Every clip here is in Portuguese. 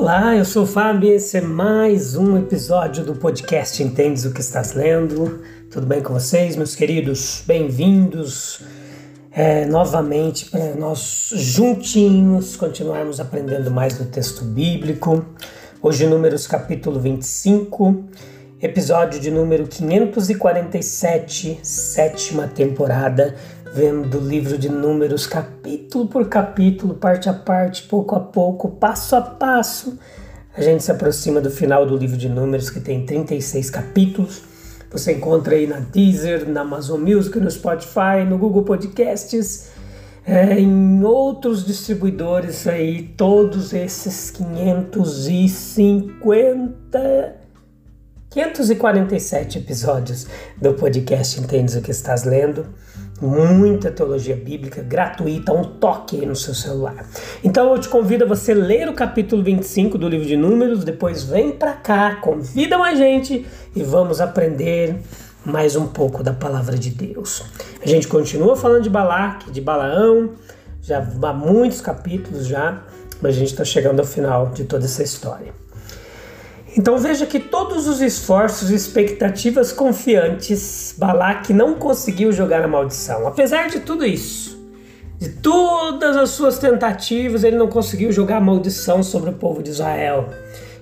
Olá, eu sou o Fábio e esse é mais um episódio do podcast Entendes o que estás lendo. Tudo bem com vocês, meus queridos? Bem-vindos é, novamente para nós juntinhos continuarmos aprendendo mais do texto bíblico. Hoje, Números capítulo 25, episódio de número 547, sétima temporada vendo o livro de Números capítulo por capítulo, parte a parte, pouco a pouco, passo a passo. A gente se aproxima do final do livro de Números, que tem 36 capítulos. Você encontra aí na Deezer, na Amazon Music, no Spotify, no Google Podcasts, é, em outros distribuidores aí, todos esses 550 547 episódios do podcast Entendes o que estás lendo muita teologia bíblica gratuita, um toque no seu celular. Então eu te convido a você ler o capítulo 25 do livro de Números, depois vem para cá, convida mais gente e vamos aprender mais um pouco da palavra de Deus. A gente continua falando de Balaque, de Balaão, já há muitos capítulos já, mas a gente está chegando ao final de toda essa história. Então veja que todos os esforços e expectativas confiantes, Balaque não conseguiu jogar a maldição. Apesar de tudo isso, de todas as suas tentativas, ele não conseguiu jogar a maldição sobre o povo de Israel,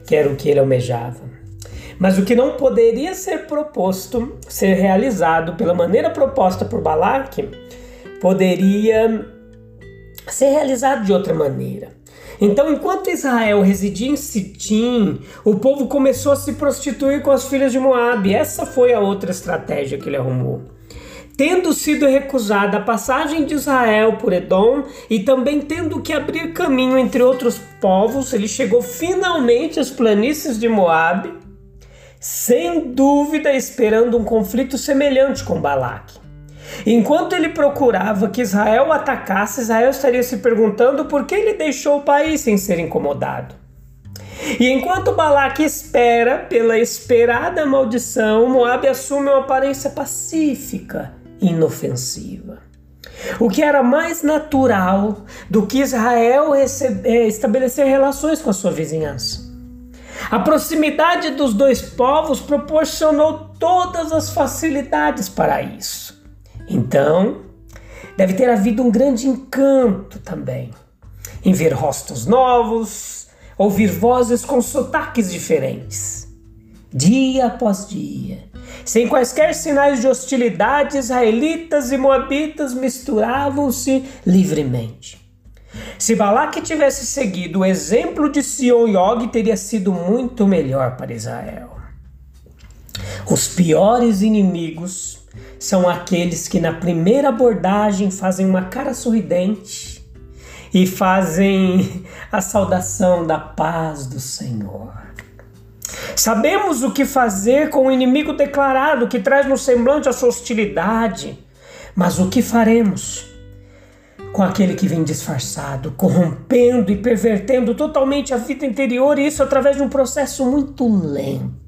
que era o que ele almejava. Mas o que não poderia ser proposto, ser realizado pela maneira proposta por Balaque, poderia ser realizado de outra maneira. Então, enquanto Israel residia em Sitim, o povo começou a se prostituir com as filhas de Moabe. Essa foi a outra estratégia que ele arrumou. Tendo sido recusada a passagem de Israel por Edom e também tendo que abrir caminho entre outros povos, ele chegou finalmente às planícies de Moabe, sem dúvida esperando um conflito semelhante com Balaque. Enquanto ele procurava que Israel atacasse, Israel estaria se perguntando por que ele deixou o país sem ser incomodado. E enquanto Balaque espera pela esperada maldição, Moabe assume uma aparência pacífica, inofensiva. O que era mais natural do que Israel receber, é, estabelecer relações com a sua vizinhança. A proximidade dos dois povos proporcionou todas as facilidades para isso. Então, deve ter havido um grande encanto também em ver rostos novos, ouvir vozes com sotaques diferentes. Dia após dia, sem quaisquer sinais de hostilidade, israelitas e moabitas misturavam-se livremente. Se Balaque tivesse seguido o exemplo de Sion e Og, teria sido muito melhor para Israel. Os piores inimigos são aqueles que na primeira abordagem fazem uma cara sorridente e fazem a saudação da paz do Senhor. Sabemos o que fazer com o inimigo declarado que traz no semblante a sua hostilidade, mas o que faremos com aquele que vem disfarçado, corrompendo e pervertendo totalmente a vida interior, e isso através de um processo muito lento?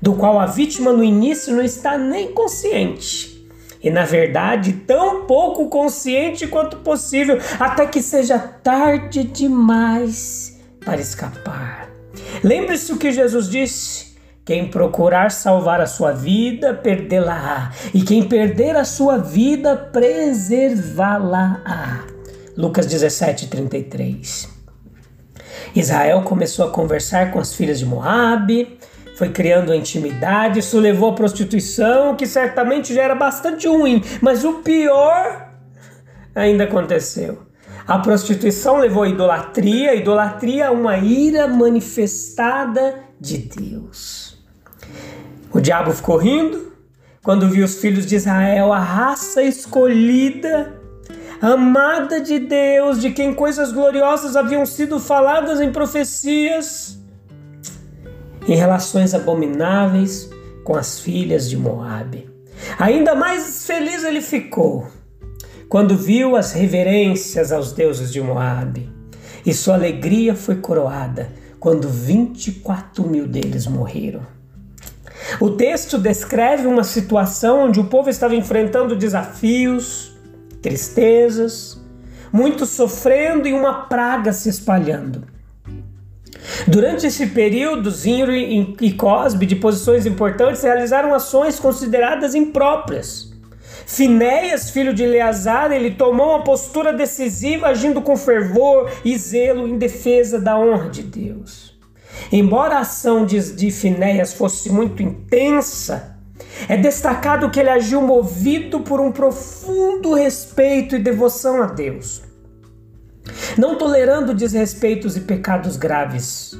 Do qual a vítima no início não está nem consciente. E na verdade, tão pouco consciente quanto possível, até que seja tarde demais para escapar. Lembre-se o que Jesus disse: quem procurar salvar a sua vida, perdê-la-á, e quem perder a sua vida, preservá-la-á. Lucas 17, 33. Israel começou a conversar com as filhas de Moabe, foi criando intimidade, isso levou à prostituição, que certamente já era bastante ruim, mas o pior ainda aconteceu. A prostituição levou à idolatria, a idolatria a uma ira manifestada de Deus. O diabo ficou rindo quando viu os filhos de Israel, a raça escolhida, amada de Deus, de quem coisas gloriosas haviam sido faladas em profecias, em relações abomináveis com as filhas de Moabe. Ainda mais feliz ele ficou quando viu as reverências aos deuses de Moabe, e sua alegria foi coroada quando 24 mil deles morreram. O texto descreve uma situação onde o povo estava enfrentando desafios, tristezas, muitos sofrendo e uma praga se espalhando. Durante esse período, Zinro e Cosbe, de posições importantes, realizaram ações consideradas impróprias. Finéias, filho de Eleazar, ele tomou uma postura decisiva, agindo com fervor e zelo em defesa da honra de Deus. Embora a ação de, de Finéias fosse muito intensa, é destacado que ele agiu movido por um profundo respeito e devoção a Deus, não tolerando desrespeitos e pecados graves.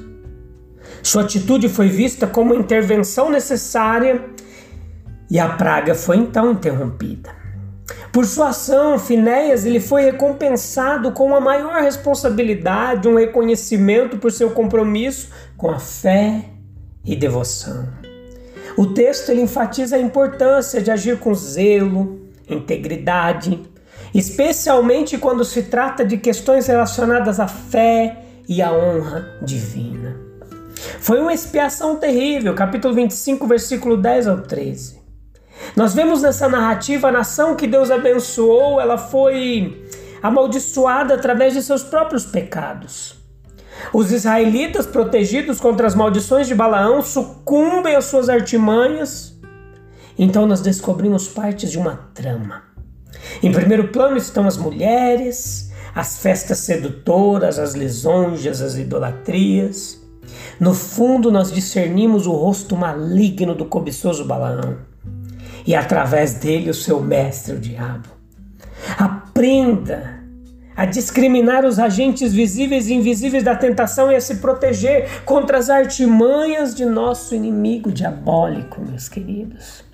Sua atitude foi vista como intervenção necessária e a praga foi então interrompida. Por sua ação, Finéias ele foi recompensado com uma maior responsabilidade, um reconhecimento por seu compromisso com a fé e devoção. O texto ele enfatiza a importância de agir com zelo, integridade, especialmente quando se trata de questões relacionadas à fé e à honra divina. Foi uma expiação terrível, capítulo 25, versículo 10 ao 13. Nós vemos nessa narrativa a nação que Deus abençoou, ela foi amaldiçoada através de seus próprios pecados. Os israelitas, protegidos contra as maldições de Balaão, sucumbem às suas artimanhas. Então nós descobrimos partes de uma trama. Em primeiro plano estão as mulheres, as festas sedutoras, as lisonjas, as idolatrias. No fundo, nós discernimos o rosto maligno do cobiçoso Balaão e através dele o seu mestre, o diabo. Aprenda a discriminar os agentes visíveis e invisíveis da tentação e a se proteger contra as artimanhas de nosso inimigo diabólico, meus queridos.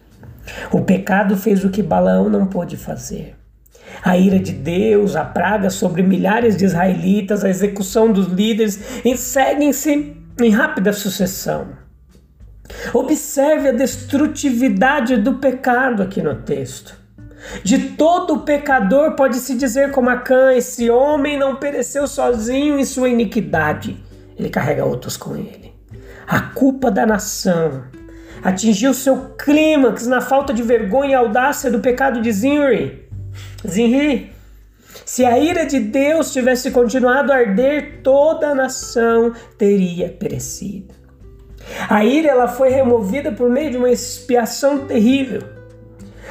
O pecado fez o que Balaão não pôde fazer. A ira de Deus, a praga sobre milhares de israelitas, a execução dos líderes seguem-se em rápida sucessão. Observe a destrutividade do pecado aqui no texto. De todo pecador pode-se dizer como Acã, esse homem não pereceu sozinho em sua iniquidade, ele carrega outros com ele. A culpa da nação atingiu seu clímax na falta de vergonha e audácia do pecado de Zinri. Zinri, se a ira de Deus tivesse continuado a arder, toda a nação teria perecido. A ira ela foi removida por meio de uma expiação terrível.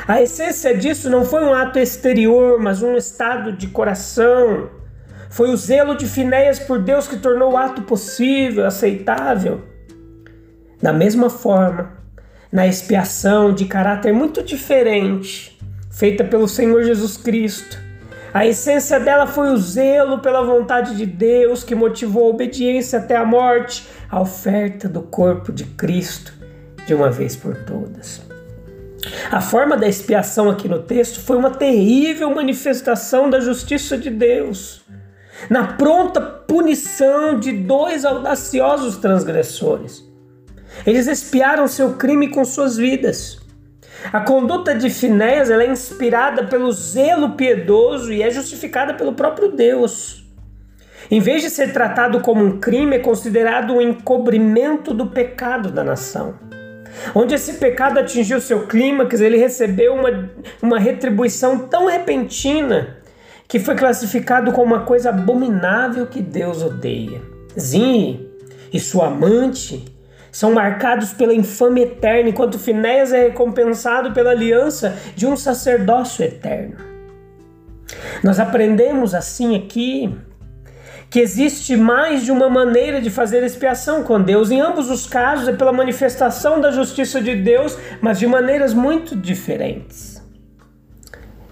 A essência disso não foi um ato exterior, mas um estado de coração. Foi o zelo de Finéias por Deus que tornou o ato possível, aceitável. Da mesma forma, na expiação de caráter muito diferente, feita pelo Senhor Jesus Cristo, a essência dela foi o zelo pela vontade de Deus que motivou a obediência até a morte, a oferta do corpo de Cristo de uma vez por todas. A forma da expiação aqui no texto foi uma terrível manifestação da justiça de Deus, na pronta punição de dois audaciosos transgressores. Eles expiaram seu crime com suas vidas. A conduta de Finéias é inspirada pelo zelo piedoso e é justificada pelo próprio Deus. Em vez de ser tratado como um crime, é considerado um encobrimento do pecado da nação. Onde esse pecado atingiu seu clímax, ele recebeu uma, uma retribuição tão repentina que foi classificado como uma coisa abominável que Deus odeia. Zinri e sua amante são marcados pela infâmia eterna, enquanto Finéias é recompensado pela aliança de um sacerdócio eterno. Nós aprendemos assim aqui que existe mais de uma maneira de fazer expiação com Deus. Em ambos os casos é pela manifestação da justiça de Deus, mas de maneiras muito diferentes.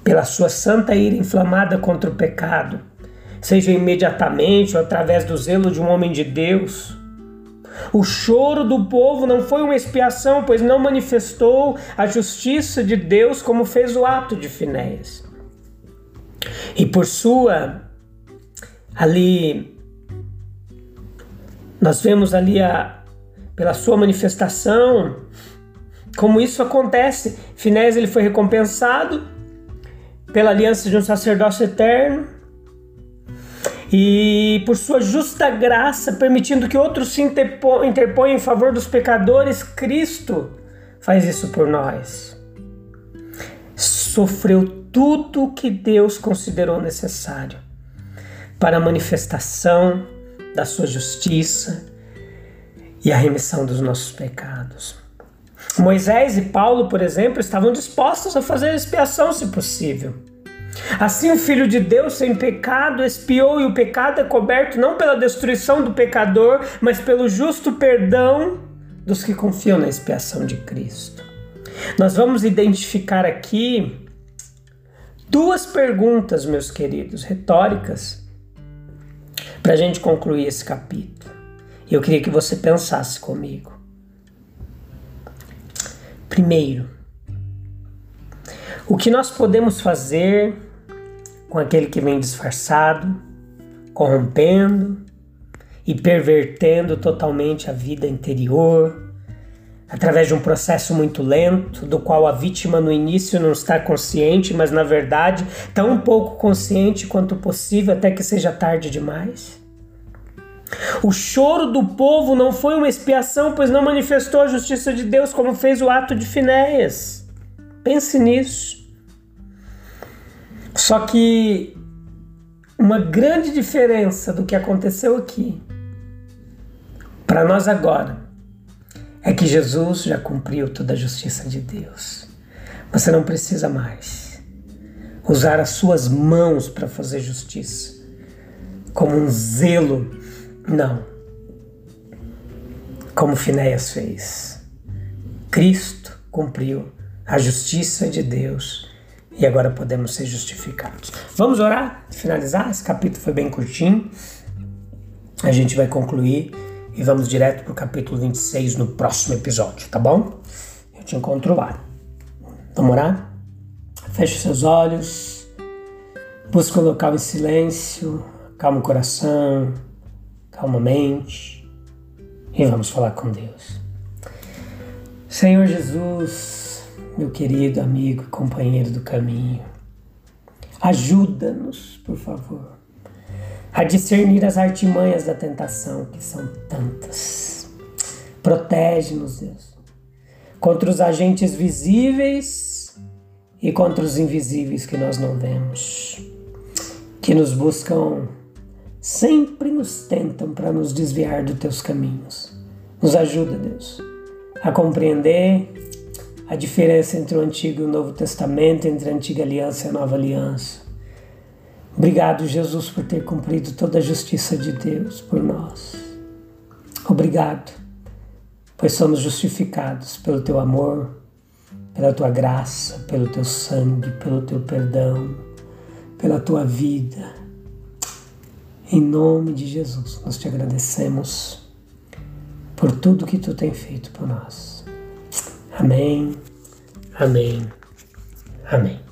Pela sua santa ira inflamada contra o pecado, seja imediatamente ou através do zelo de um homem de Deus, O choro do povo não foi uma expiação, pois não manifestou a justiça de Deus como fez o ato de Finéias. E por sua ali nós vemos ali a pela sua manifestação como isso acontece. Finéias ele foi recompensado pela aliança de um sacerdócio eterno e por sua justa graça, permitindo que outros se interponham em favor dos pecadores, Cristo faz isso por nós. Sofreu tudo o que Deus considerou necessário para a manifestação da sua justiça e a remissão dos nossos pecados. Moisés e Paulo, por exemplo, estavam dispostos a fazer expiação se possível. Assim, o Filho de Deus, sem pecado, expiou, e o pecado é coberto não pela destruição do pecador, mas pelo justo perdão dos que confiam na expiação de Cristo. Nós vamos identificar aqui duas perguntas, meus queridos, retóricas, para a gente concluir esse capítulo. E eu queria que você pensasse comigo. Primeiro, o que nós podemos fazer com aquele que vem disfarçado, corrompendo e pervertendo totalmente a vida interior, através de um processo muito lento, do qual a vítima no início não está consciente, mas na verdade tão pouco consciente quanto possível até que seja tarde demais. O choro do povo não foi uma expiação, pois não manifestou a justiça de Deus como fez o ato de Finéias. Pense nisso. Só que uma grande diferença do que aconteceu aqui para nós agora é que Jesus já cumpriu toda a justiça de Deus. Você não precisa mais usar as suas mãos para fazer justiça, como um zelo, não. Como Finéias fez. Cristo cumpriu a justiça de Deus e agora podemos ser justificados. Vamos orar, finalizar. Esse capítulo foi bem curtinho. A gente vai concluir e vamos direto para o capítulo 26 no próximo episódio, tá bom? Eu te encontro lá. Vamos orar? Feche seus olhos, busca o local em silêncio, calma o coração, calma a mente e vamos falar com Deus. Senhor Jesus, meu querido amigo e companheiro do caminho. Ajuda-nos, por favor, a discernir as artimanhas da tentação, que são tantas. Protege-nos, Deus, contra os agentes visíveis e contra os invisíveis que nós não vemos, que nos buscam, sempre nos tentam para nos desviar dos teus caminhos. Nos ajuda, Deus, a compreender a diferença entre o Antigo e o Novo Testamento, entre a Antiga Aliança e a Nova Aliança. Obrigado, Jesus, por ter cumprido toda a justiça de Deus por nós. Obrigado, pois somos justificados pelo teu amor, pela tua graça, pelo teu sangue, pelo teu perdão, pela tua vida. Em nome de Jesus, nós te agradecemos por tudo que tu tem feito por nós. Amém, amém, amém.